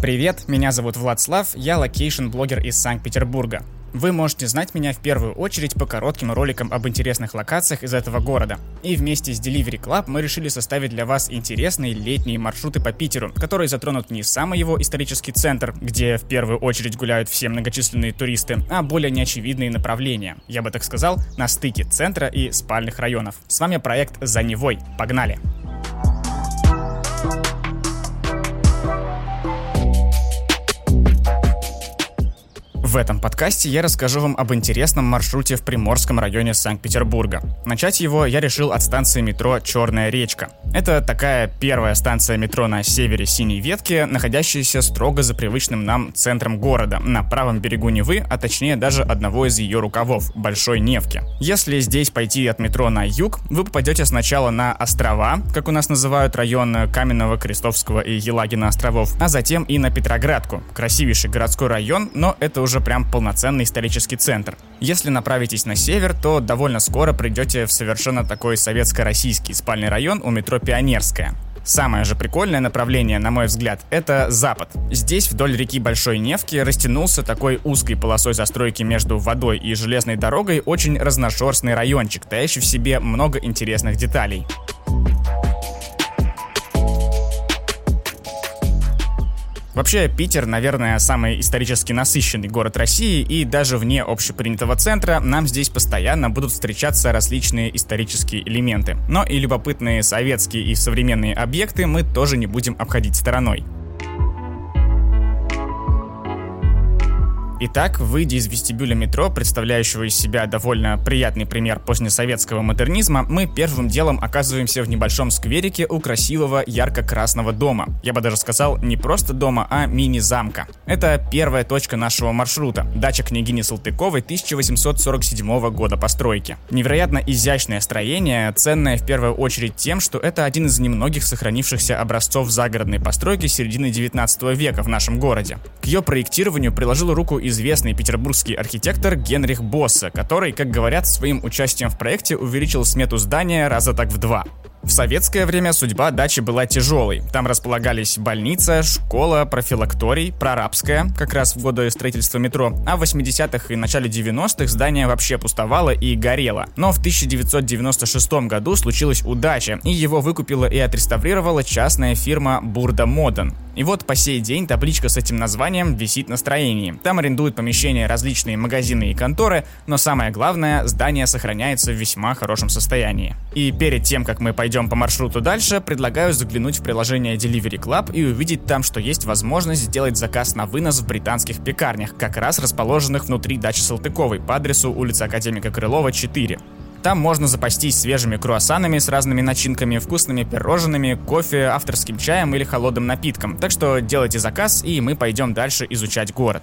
Привет, меня зовут Владслав, я location-блогер из Санкт-Петербурга. Вы можете знать меня в первую очередь по коротким роликам об интересных локациях из этого города. И вместе с Delivery Club мы решили составить для вас интересные летние маршруты по Питеру, которые затронут не самый его исторический центр, где в первую очередь гуляют все многочисленные туристы, а более неочевидные направления, я бы так сказал, на стыке центра и спальных районов. С вами проект «За Невой». Погнали! Thank you В этом подкасте я расскажу вам об интересном маршруте в Приморском районе Санкт-Петербурга. Начать его я решил от станции метро «Черная речка». Это такая первая станция метро на севере Синей Ветки, находящаяся строго за привычным нам центром города, на правом берегу Невы, а точнее даже одного из ее рукавов – Большой Невки. Если здесь пойти от метро на юг, вы попадете сначала на острова, как у нас называют район Каменного, Крестовского и Елагина островов, а затем и на Петроградку. Красивейший городской район, но это уже прям полноценный исторический центр. Если направитесь на север, то довольно скоро придете в совершенно такой советско-российский спальный район у метро Пионерская. Самое же прикольное направление, на мой взгляд, это запад. Здесь вдоль реки Большой Невки растянулся такой узкой полосой застройки между водой и железной дорогой очень разношерстный райончик, таящий в себе много интересных деталей. Вообще, Питер, наверное, самый исторически насыщенный город России, и даже вне общепринятого центра нам здесь постоянно будут встречаться различные исторические элементы. Но и любопытные советские и современные объекты мы тоже не будем обходить стороной. Итак, выйдя из вестибюля метро, представляющего из себя довольно приятный пример позднесоветского модернизма, мы первым делом оказываемся в небольшом скверике у красивого ярко-красного дома. Я бы даже сказал, не просто дома, а мини-замка. Это первая точка нашего маршрута. Дача княгини Салтыковой 1847 года постройки. Невероятно изящное строение, ценное в первую очередь тем, что это один из немногих сохранившихся образцов загородной постройки середины 19 века в нашем городе. К ее проектированию приложил руку и известный петербургский архитектор Генрих Босса, который, как говорят, своим участием в проекте увеличил смету здания раза так в два. В советское время судьба дачи была тяжелой. Там располагались больница, школа, профилакторий, прорабская, как раз в годы строительства метро, а в 80-х и начале 90-х здание вообще пустовало и горело. Но в 1996 году случилась удача, и его выкупила и отреставрировала частная фирма Бурда Моден. И вот по сей день табличка с этим названием висит на строении. Там арендуют помещения различные магазины и конторы, но самое главное, здание сохраняется в весьма хорошем состоянии. И перед тем, как мы пойдем по маршруту дальше, предлагаю заглянуть в приложение Delivery Club и увидеть там, что есть возможность сделать заказ на вынос в британских пекарнях, как раз расположенных внутри дачи Салтыковой по адресу улица Академика Крылова, 4. Там можно запастись свежими круассанами с разными начинками, вкусными пирожными, кофе, авторским чаем или холодным напитком. Так что делайте заказ, и мы пойдем дальше изучать город.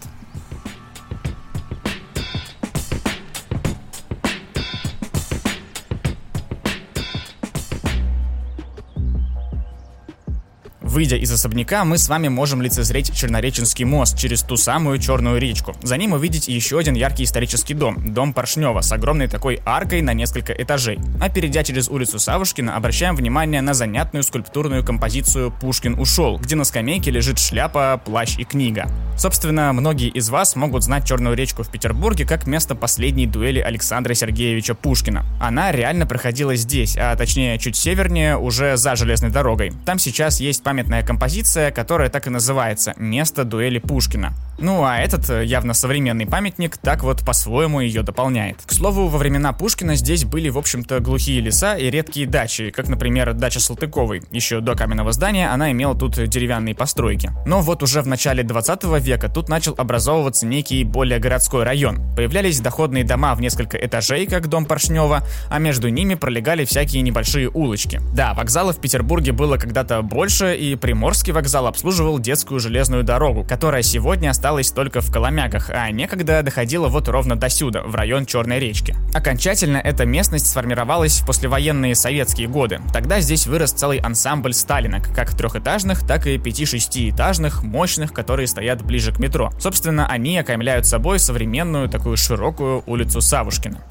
Выйдя из особняка, мы с вами можем лицезреть Чернореченский мост через ту самую Черную речку. За ним увидеть еще один яркий исторический дом, дом Поршнева, с огромной такой аркой на несколько этажей. А перейдя через улицу Савушкина, обращаем внимание на занятную скульптурную композицию «Пушкин ушел», где на скамейке лежит шляпа, плащ и книга. Собственно, многие из вас могут знать Черную речку в Петербурге как место последней дуэли Александра Сергеевича Пушкина. Она реально проходила здесь, а точнее чуть севернее, уже за железной дорогой. Там сейчас есть память памятная композиция, которая так и называется «Место дуэли Пушкина». Ну а этот э, явно современный памятник так вот по-своему ее дополняет. К слову, во времена Пушкина здесь были, в общем-то, глухие леса и редкие дачи, как, например, дача Салтыковой. Еще до каменного здания она имела тут деревянные постройки. Но вот уже в начале 20 века тут начал образовываться некий более городской район. Появлялись доходные дома в несколько этажей, как дом Поршнева, а между ними пролегали всякие небольшие улочки. Да, вокзалов в Петербурге было когда-то больше, и Приморский вокзал обслуживал детскую железную дорогу, которая сегодня осталась только в Коломяках, а некогда доходила вот ровно до сюда, в район Черной речки. Окончательно эта местность сформировалась в послевоенные советские годы. Тогда здесь вырос целый ансамбль сталинок, как трехэтажных, так и пяти-шестиэтажных, мощных, которые стоят ближе к метро. Собственно, они окаймляют собой современную такую широкую улицу Савушкина.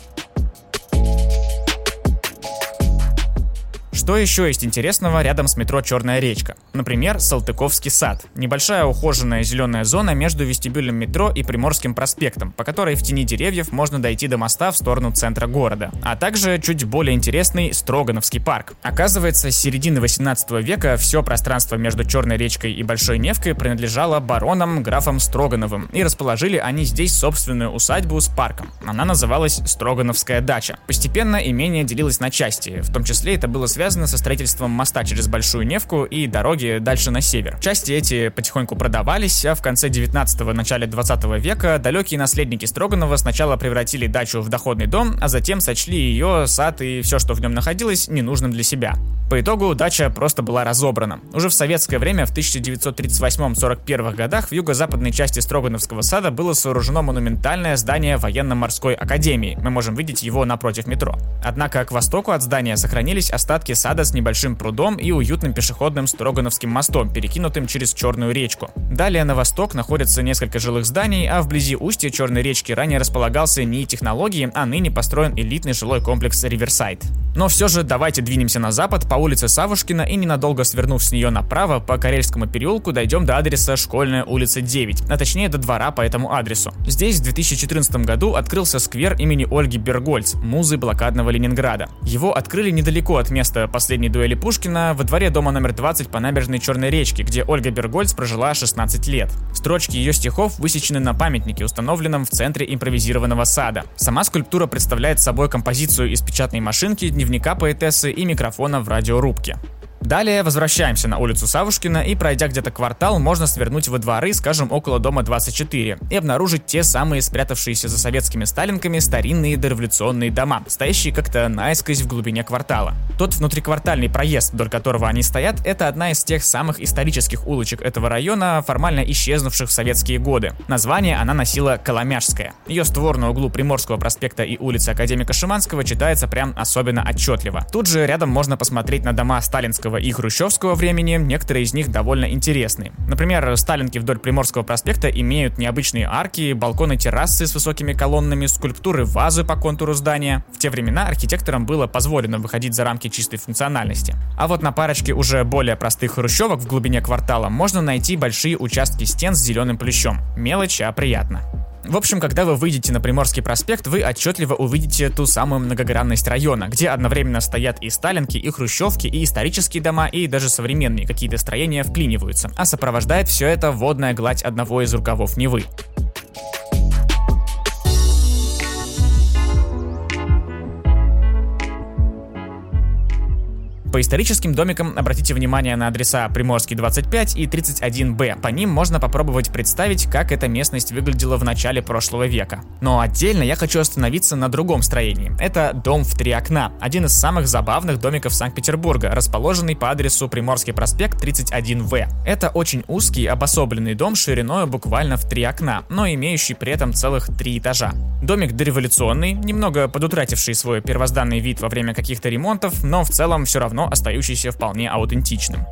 Что еще есть интересного рядом с метро Черная речка? Например, Салтыковский сад. Небольшая ухоженная зеленая зона между вестибюлем метро и Приморским проспектом, по которой в тени деревьев можно дойти до моста в сторону центра города. А также чуть более интересный Строгановский парк. Оказывается, с середины 18 века все пространство между Черной речкой и Большой Невкой принадлежало баронам графам Строгановым, и расположили они здесь собственную усадьбу с парком. Она называлась Строгановская дача. Постепенно имение делилось на части, в том числе это было связано со строительством моста через Большую Невку и дороги дальше на север. Части эти потихоньку продавались, а в конце 19-го, начале 20 века далекие наследники Строганова сначала превратили дачу в доходный дом, а затем сочли ее, сад и все, что в нем находилось, ненужным для себя. По итогу дача просто была разобрана. Уже в советское время, в 1938-41 годах, в юго-западной части Строгановского сада было сооружено монументальное здание военно-морской академии. Мы можем видеть его напротив метро. Однако к востоку от здания сохранились остатки сада с небольшим прудом и уютным пешеходным Строгановским мостом, перекинутым через Черную речку. Далее на восток находятся несколько жилых зданий, а вблизи устья Черной речки ранее располагался НИИ технологии, а ныне построен элитный жилой комплекс Риверсайд. Но все же давайте двинемся на запад по улице Савушкина и ненадолго свернув с нее направо по Карельскому переулку дойдем до адреса Школьная улица 9, а точнее до двора по этому адресу. Здесь в 2014 году открылся сквер имени Ольги Бергольц, музы блокадного Ленинграда. Его открыли недалеко от места последней дуэли Пушкина, во дворе дома номер 20 по набережной Черной речки, где Ольга Бергольц прожила 16 лет. Строчки ее стихов высечены на памятнике, установленном в центре импровизированного сада. Сама скульптура представляет собой композицию из печатной машинки, дневника поэтессы и микрофона в радиорубке. Далее возвращаемся на улицу Савушкина и пройдя где-то квартал, можно свернуть во дворы, скажем, около дома 24, и обнаружить те самые спрятавшиеся за советскими сталинками старинные дореволюционные дома, стоящие как-то наискось в глубине квартала. Тот внутриквартальный проезд, вдоль которого они стоят, это одна из тех самых исторических улочек этого района, формально исчезнувших в советские годы. Название она носила Коломяжская. Ее створ на углу Приморского проспекта и улицы Академика Шиманского читается прям особенно отчетливо. Тут же рядом можно посмотреть на дома Сталинского и хрущевского времени, некоторые из них довольно интересные. Например, сталинки вдоль Приморского проспекта имеют необычные арки, балконы террасы с высокими колоннами, скульптуры вазы по контуру здания. В те времена архитекторам было позволено выходить за рамки чистой функциональности. А вот на парочке уже более простых хрущевок в глубине квартала можно найти большие участки стен с зеленым плющом. Мелочь, а приятно. В общем, когда вы выйдете на Приморский проспект, вы отчетливо увидите ту самую многогранность района, где одновременно стоят и сталинки, и хрущевки, и исторические дома, и даже современные какие-то строения вклиниваются. А сопровождает все это водная гладь одного из рукавов Невы. По историческим домикам обратите внимание на адреса Приморский 25 и 31Б. По ним можно попробовать представить, как эта местность выглядела в начале прошлого века. Но отдельно я хочу остановиться на другом строении. Это дом в три окна, один из самых забавных домиков Санкт-Петербурга, расположенный по адресу Приморский проспект 31В. Это очень узкий обособленный дом шириной буквально в три окна, но имеющий при этом целых три этажа. Домик дореволюционный, немного подутративший свой первозданный вид во время каких-то ремонтов, но в целом все равно остающийся вполне аутентичным.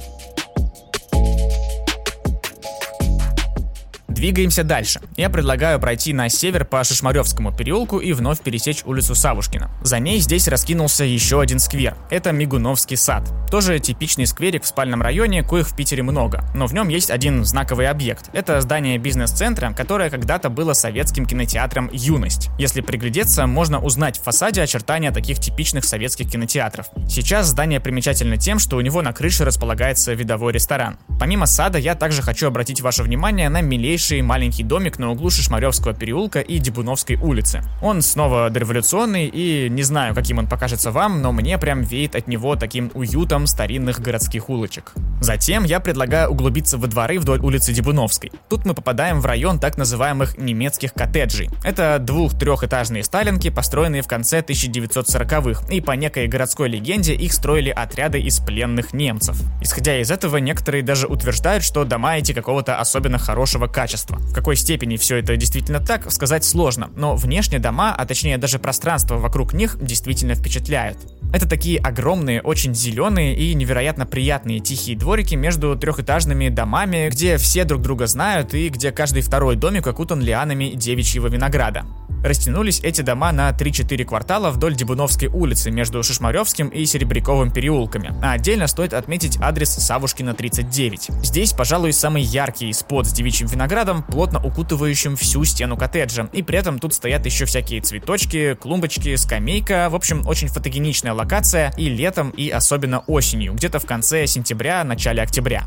Двигаемся дальше. Я предлагаю пройти на север по Шишмаревскому переулку и вновь пересечь улицу Савушкина. За ней здесь раскинулся еще один сквер. Это Мигуновский сад. Тоже типичный скверик в спальном районе, коих в Питере много. Но в нем есть один знаковый объект. Это здание бизнес-центра, которое когда-то было советским кинотеатром «Юность». Если приглядеться, можно узнать в фасаде очертания таких типичных советских кинотеатров. Сейчас здание примечательно тем, что у него на крыше располагается видовой ресторан. Помимо сада, я также хочу обратить ваше внимание на милейший бывший маленький домик на углу Шишмаревского переулка и Дебуновской улицы. Он снова дореволюционный и не знаю, каким он покажется вам, но мне прям веет от него таким уютом старинных городских улочек. Затем я предлагаю углубиться во дворы вдоль улицы Дебуновской. Тут мы попадаем в район так называемых немецких коттеджей. Это двух-трехэтажные сталинки, построенные в конце 1940-х, и по некой городской легенде их строили отряды из пленных немцев. Исходя из этого, некоторые даже утверждают, что дома эти какого-то особенно хорошего качества государства. В какой степени все это действительно так, сказать сложно, но внешне дома, а точнее даже пространство вокруг них действительно впечатляют. Это такие огромные, очень зеленые и невероятно приятные тихие дворики между трехэтажными домами, где все друг друга знают и где каждый второй домик окутан лианами девичьего винограда. Растянулись эти дома на 3-4 квартала вдоль Дебуновской улицы между Шишмаревским и Серебряковым переулками. А отдельно стоит отметить адрес Савушкина 39. Здесь, пожалуй, самый яркий спот с девичьим виноградом, плотно укутывающим всю стену коттеджа. И при этом тут стоят еще всякие цветочки, клумбочки, скамейка. В общем, очень фотогеничная локация и летом, и особенно осенью, где-то в конце сентября, начале октября.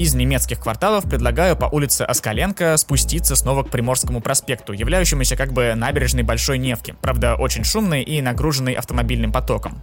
Из немецких кварталов предлагаю по улице Оскаленко спуститься снова к Приморскому проспекту, являющемуся как бы набережной Большой Невки, правда очень шумной и нагруженной автомобильным потоком.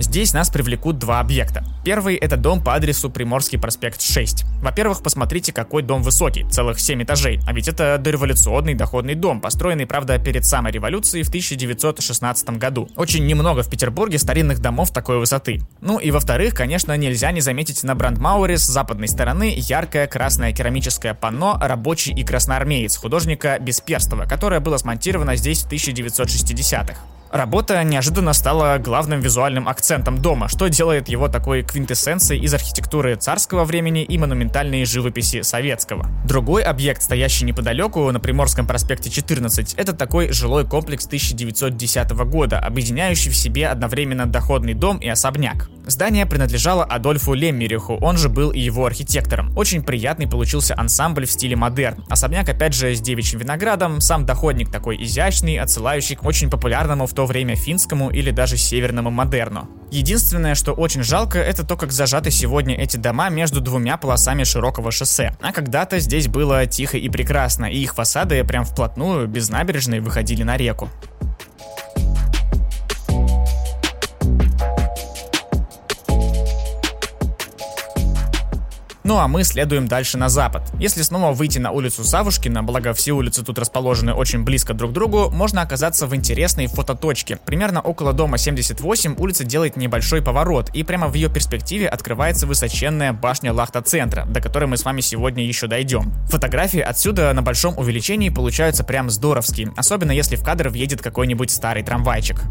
Здесь нас привлекут два объекта. Первый – это дом по адресу Приморский проспект 6. Во-первых, посмотрите, какой дом высокий, целых 7 этажей. А ведь это дореволюционный доходный дом, построенный, правда, перед самой революцией в 1916 году. Очень немного в Петербурге старинных домов такой высоты. Ну и во-вторых, конечно, нельзя не заметить на Брандмауэре с западной стороны яркое красное керамическое панно «Рабочий и красноармеец» художника Бесперстова, которое было смонтировано здесь в 1960-х. Работа неожиданно стала главным визуальным акцентом дома, что делает его такой квинтэссенцией из архитектуры царского времени и монументальной живописи советского. Другой объект, стоящий неподалеку на Приморском проспекте 14, это такой жилой комплекс 1910 года, объединяющий в себе одновременно доходный дом и особняк. Здание принадлежало Адольфу Леммериху, он же был и его архитектором. Очень приятный получился ансамбль в стиле модерн. Особняк опять же с девичьим виноградом, сам доходник такой изящный, отсылающий к очень популярному в то время финскому или даже северному модерну. Единственное, что очень жалко, это то, как зажаты сегодня эти дома между двумя полосами широкого шоссе. А когда-то здесь было тихо и прекрасно, и их фасады прям вплотную, без набережной, выходили на реку. Ну а мы следуем дальше на запад. Если снова выйти на улицу Савушкина, благо все улицы тут расположены очень близко друг к другу, можно оказаться в интересной фототочке. Примерно около дома 78 улица делает небольшой поворот, и прямо в ее перспективе открывается высоченная башня Лахта-центра, до которой мы с вами сегодня еще дойдем. Фотографии отсюда на большом увеличении получаются прям здоровские, особенно если в кадр въедет какой-нибудь старый трамвайчик.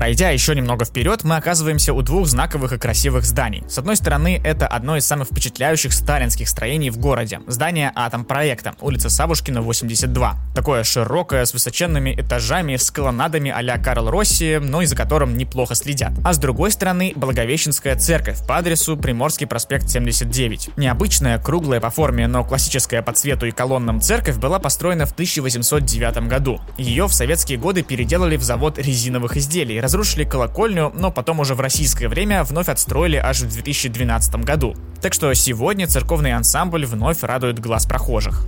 Пройдя еще немного вперед, мы оказываемся у двух знаковых и красивых зданий. С одной стороны, это одно из самых впечатляющих сталинских строений в городе. Здание Атом проекта, улица Савушкина, 82. Такое широкое, с высоченными этажами, с колоннадами а-ля Карл Росси, но и за которым неплохо следят. А с другой стороны, Благовещенская церковь по адресу Приморский проспект 79. Необычная, круглая по форме, но классическая по цвету и колоннам церковь была построена в 1809 году. Ее в советские годы переделали в завод резиновых изделий, разрушили колокольню, но потом уже в российское время вновь отстроили аж в 2012 году. Так что сегодня церковный ансамбль вновь радует глаз прохожих.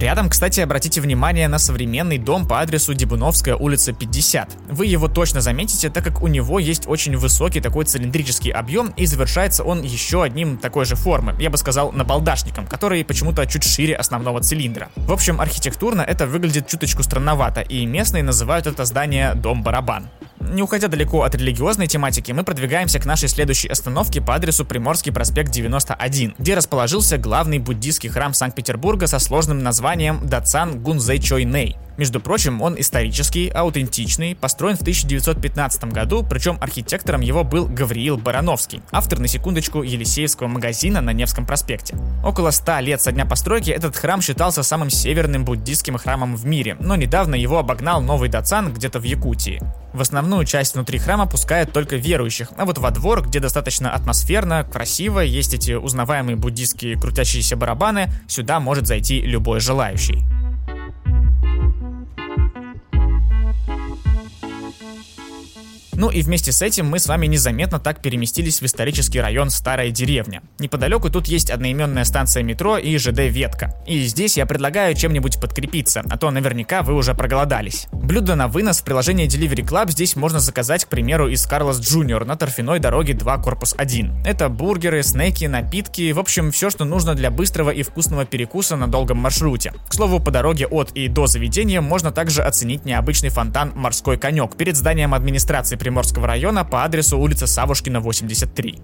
Рядом, кстати, обратите внимание на современный дом по адресу Дебуновская улица 50. Вы его точно заметите, так как у него есть очень высокий такой цилиндрический объем и завершается он еще одним такой же формы, я бы сказал, набалдашником, который почему-то чуть шире основного цилиндра. В общем, архитектурно это выглядит чуточку странновато, и местные называют это здание «дом-барабан». Не уходя далеко от религиозной тематики, мы продвигаемся к нашей следующей остановке по адресу Приморский проспект 91, где расположился главный буддийский храм Санкт-Петербурга со сложным названием Дацан Гунзэй Чой. Между прочим, он исторический, аутентичный, построен в 1915 году, причем архитектором его был Гавриил Барановский, автор, на секундочку, Елисеевского магазина на Невском проспекте. Около 100 лет со дня постройки этот храм считался самым северным буддийским храмом в мире, но недавно его обогнал новый Дацан где-то в Якутии. В основную часть внутри храма пускают только верующих, а вот во двор, где достаточно атмосферно, красиво, есть эти узнаваемые буддийские крутящиеся барабаны, сюда может зайти любой желающий. Ну и вместе с этим мы с вами незаметно так переместились в исторический район Старая деревня. Неподалеку тут есть одноименная станция метро и ЖД Ветка. И здесь я предлагаю чем-нибудь подкрепиться, а то наверняка вы уже проголодались. Блюдо на вынос в приложении Delivery Club здесь можно заказать, к примеру, из Carlos Jr. на торфяной дороге 2 корпус 1. Это бургеры, снеки, напитки, в общем, все, что нужно для быстрого и вкусного перекуса на долгом маршруте. К слову, по дороге от и до заведения можно также оценить необычный фонтан «Морской конек» перед зданием администрации Приморского района по адресу улица Савушкина, 83.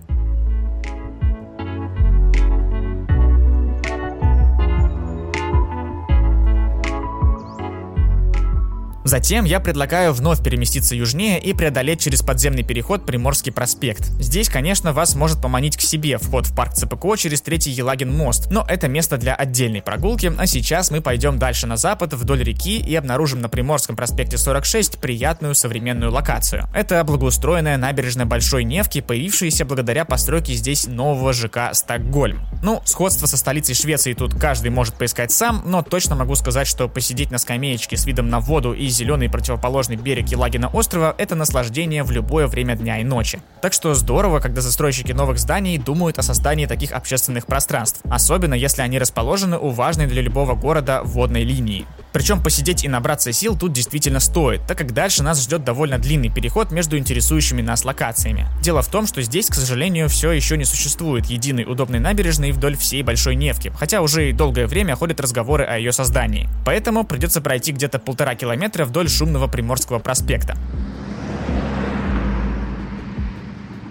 Затем я предлагаю вновь переместиться южнее и преодолеть через подземный переход Приморский проспект. Здесь, конечно, вас может поманить к себе вход в парк ЦПКО через Третий Елагин мост, но это место для отдельной прогулки, а сейчас мы пойдем дальше на запад вдоль реки и обнаружим на Приморском проспекте 46 приятную современную локацию. Это благоустроенная набережная Большой Невки, появившаяся благодаря постройке здесь нового ЖК Стокгольм. Ну, сходство со столицей Швеции тут каждый может поискать сам, но точно могу сказать, что посидеть на скамеечке с видом на воду и зеленый противоположный берег Елагина острова – это наслаждение в любое время дня и ночи. Так что здорово, когда застройщики новых зданий думают о создании таких общественных пространств, особенно если они расположены у важной для любого города водной линии. Причем посидеть и набраться сил тут действительно стоит, так как дальше нас ждет довольно длинный переход между интересующими нас локациями. Дело в том, что здесь, к сожалению, все еще не существует единой удобной набережной вдоль всей Большой Невки, хотя уже и долгое время ходят разговоры о ее создании. Поэтому придется пройти где-то полтора километра вдоль шумного Приморского проспекта.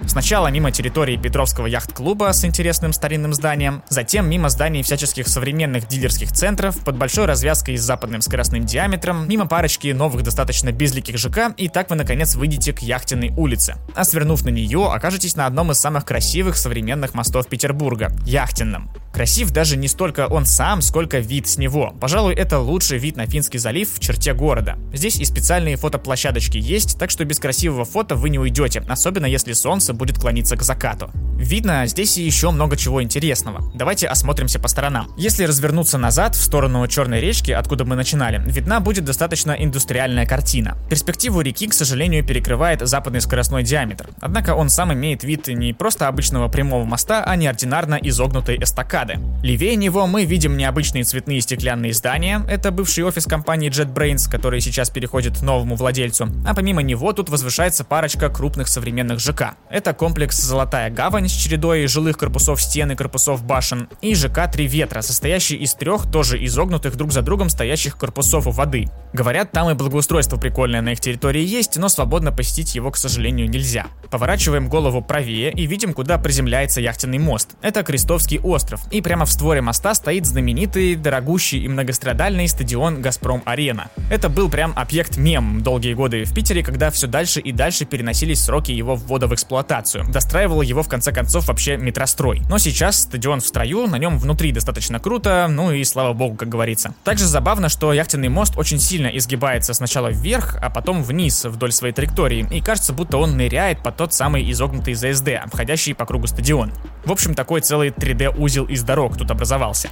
Сначала мимо территории Петровского яхт-клуба с интересным старинным зданием, затем мимо зданий всяческих современных дилерских центров под большой развязкой с западным скоростным диаметром, мимо парочки новых достаточно безликих ЖК, и так вы наконец выйдете к яхтенной улице. А свернув на нее, окажетесь на одном из самых красивых современных мостов Петербурга – Яхтенном. Красив даже не столько он сам, сколько вид с него. Пожалуй, это лучший вид на Финский залив в черте города. Здесь и специальные фотоплощадочки есть, так что без красивого фото вы не уйдете, особенно если солнце будет клониться к закату. Видно здесь еще много чего интересного. Давайте осмотримся по сторонам. Если развернуться назад, в сторону Черной речки, откуда мы начинали, видна будет достаточно индустриальная картина. Перспективу реки, к сожалению, перекрывает западный скоростной диаметр. Однако он сам имеет вид не просто обычного прямого моста, а неординарно изогнутой эстакады. Левее него мы видим необычные цветные стеклянные здания, это бывший офис компании JetBrains, который сейчас переходит новому владельцу, а помимо него тут возвышается парочка крупных современных ЖК. Это комплекс «Золотая гавань» с чередой жилых корпусов стен и корпусов башен, и ЖК «Три ветра», состоящий из трех тоже изогнутых друг за другом стоящих корпусов у воды. Говорят, там и благоустройство прикольное на их территории есть, но свободно посетить его, к сожалению, нельзя. Поворачиваем голову правее и видим, куда приземляется яхтенный мост. Это Крестовский остров, и прямо в створе моста стоит знаменитый, дорогущий и многострадальный стадион «Газпром-Арена». Это был прям объект мем долгие годы в Питере, когда все дальше и дальше переносились сроки его ввода в эксплуатацию. Достраивал его в конце концов вообще метрострой. Но сейчас стадион в строю, на нем внутри достаточно круто, ну и слава богу, как говорится. Также забавно, что яхтенный мост очень сильно изгибается сначала вверх, а потом вниз вдоль своей траектории, и кажется, будто он ныряет под тот самый изогнутый ЗСД, обходящий по кругу стадион. В общем, такой целый 3D-узел из дорог тут образовался.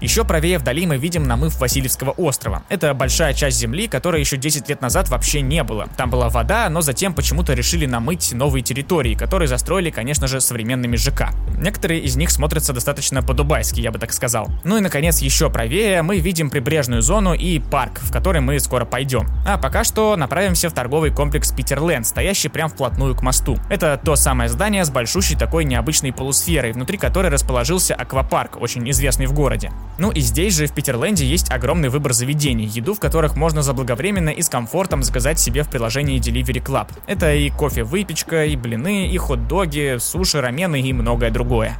Еще правее вдали мы видим намыв Васильевского острова. Это большая часть земли, которой еще 10 лет назад вообще не было. Там была вода, но затем почему-то решили намыть новые территории, которые застроили, конечно же, современными ЖК. Некоторые из них смотрятся достаточно по-дубайски, я бы так сказал. Ну и, наконец, еще правее мы видим прибрежную зону и парк, в который мы скоро пойдем. А пока что направимся в торговый комплекс Питерленд, стоящий прямо вплотную к мосту. Это то самое здание с большущей такой необычной полусферой, внутри которой расположился аквапарк, очень известный в городе. Ну и здесь же, в Питерленде, есть огромный выбор заведений, еду в которых можно заблаговременно и с комфортом заказать себе в приложении Delivery Club. Это и кофе-выпечка, и блины, и хот-доги, суши, рамены и многое другое.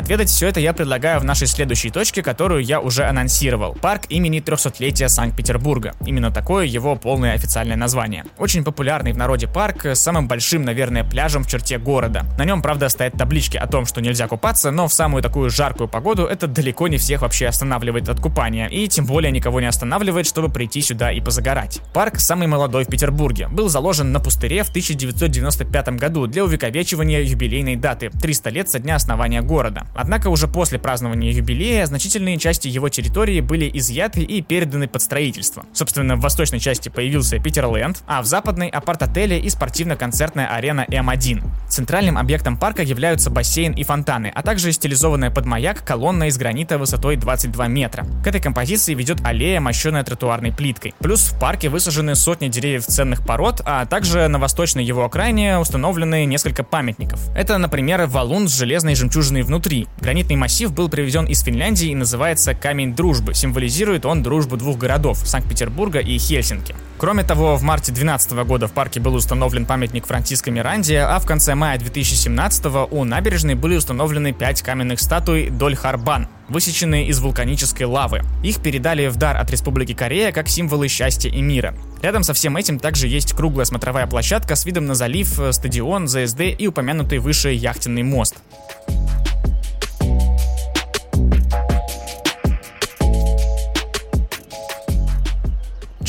Отведать все это я предлагаю в нашей следующей точке, которую я уже анонсировал. Парк имени 300-летия Санкт-Петербурга. Именно такое его полное официальное название. Очень популярный в народе парк с самым большим, наверное, пляжем в черте города. На нем, правда, стоят таблички о том, что нельзя купаться, но в самую такую жаркую погоду это далеко не всех вообще останавливает от купания, и тем более никого не останавливает, чтобы прийти сюда и позагорать. Парк самый молодой в Петербурге. Был заложен на пустыре в 1995 году для увековечивания юбилейной даты – 300 лет со дня основания города. Однако уже после празднования юбилея значительные части его территории были изъяты и переданы под строительство. Собственно, в восточной части появился Питерленд, а в западной — апарт-отели и спортивно-концертная арена М1. Центральным объектом парка являются бассейн и фонтаны, а также стилизованная под маяк колонна из гранита высотой 22 метра. К этой композиции ведет аллея, мощенная тротуарной плиткой. Плюс в парке высажены сотни деревьев ценных пород, а также на восточной его окраине установлены несколько памятников. Это, например, валун с железной жемчужиной внутри. Гранитный массив был привезен из Финляндии и называется Камень Дружбы. Символизирует он дружбу двух городов – Санкт-Петербурга и Хельсинки. Кроме того, в марте 2012 года в парке был установлен памятник Франциска Миранди, а в конце мая 2017 у набережной были установлены пять каменных статуй Дольхарбан, высеченные из вулканической лавы. Их передали в дар от Республики Корея как символы счастья и мира. Рядом со всем этим также есть круглая смотровая площадка с видом на залив, стадион, ЗСД и упомянутый выше яхтенный мост.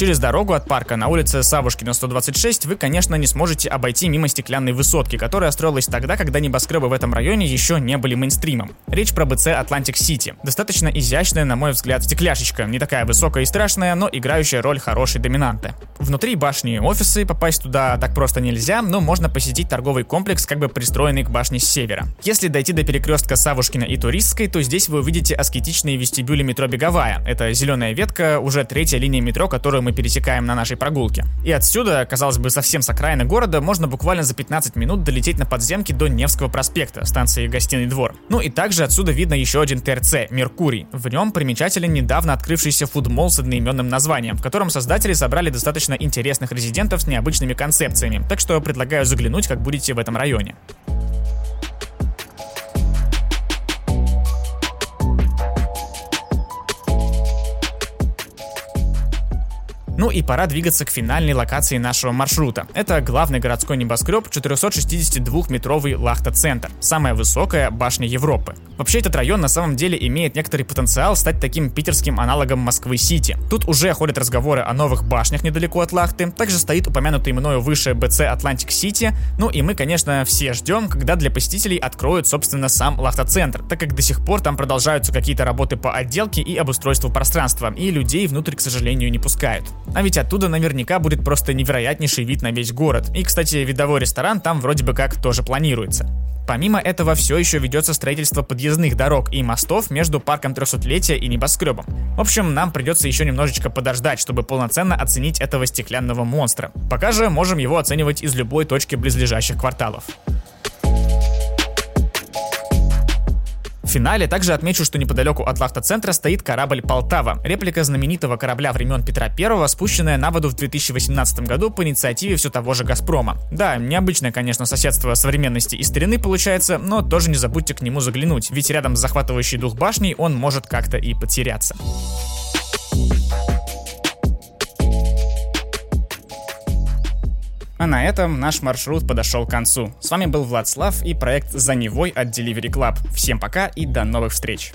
Через дорогу от парка на улице Савушкина 126 вы, конечно, не сможете обойти мимо стеклянной высотки, которая строилась тогда, когда небоскребы в этом районе еще не были мейнстримом. Речь про БЦ Atlantic City. Достаточно изящная, на мой взгляд, стекляшечка. Не такая высокая и страшная, но играющая роль хорошей доминанты. Внутри башни офисы, попасть туда так просто нельзя, но можно посетить торговый комплекс, как бы пристроенный к башне с севера. Если дойти до перекрестка Савушкина и Туристской, то здесь вы увидите аскетичные вестибюли метро Беговая. Это зеленая ветка, уже третья линия метро, которую мы мы пересекаем на нашей прогулке. И отсюда, казалось бы, совсем с окраины города, можно буквально за 15 минут долететь на подземке до Невского проспекта, станции Гостиный двор. Ну и также отсюда видно еще один ТРЦ, Меркурий. В нем примечателен недавно открывшийся фудмол с одноименным названием, в котором создатели собрали достаточно интересных резидентов с необычными концепциями, так что предлагаю заглянуть, как будете в этом районе. Ну и пора двигаться к финальной локации нашего маршрута. Это главный городской небоскреб 462-метровый Лахта-центр, самая высокая башня Европы. Вообще этот район на самом деле имеет некоторый потенциал стать таким питерским аналогом Москвы-Сити. Тут уже ходят разговоры о новых башнях недалеко от Лахты, также стоит упомянутый мною выше БЦ Atlantic City, ну и мы, конечно, все ждем, когда для посетителей откроют, собственно, сам Лахта-центр, так как до сих пор там продолжаются какие-то работы по отделке и обустройству пространства, и людей внутрь, к сожалению, не пускают. А ведь оттуда наверняка будет просто невероятнейший вид на весь город. И, кстати, видовой ресторан там вроде бы как тоже планируется. Помимо этого, все еще ведется строительство подъездных дорог и мостов между парком 300-летия и небоскребом. В общем, нам придется еще немножечко подождать, чтобы полноценно оценить этого стеклянного монстра. Пока же можем его оценивать из любой точки близлежащих кварталов. Финале также отмечу, что неподалеку от Лахта-центра стоит корабль «Полтава», реплика знаменитого корабля времен Петра I, спущенная на воду в 2018 году по инициативе все того же «Газпрома». Да, необычное, конечно, соседство современности и старины получается, но тоже не забудьте к нему заглянуть, ведь рядом с захватывающей дух башней он может как-то и потеряться. А на этом наш маршрут подошел к концу. С вами был Владслав и проект «За Невой» от Delivery Club. Всем пока и до новых встреч!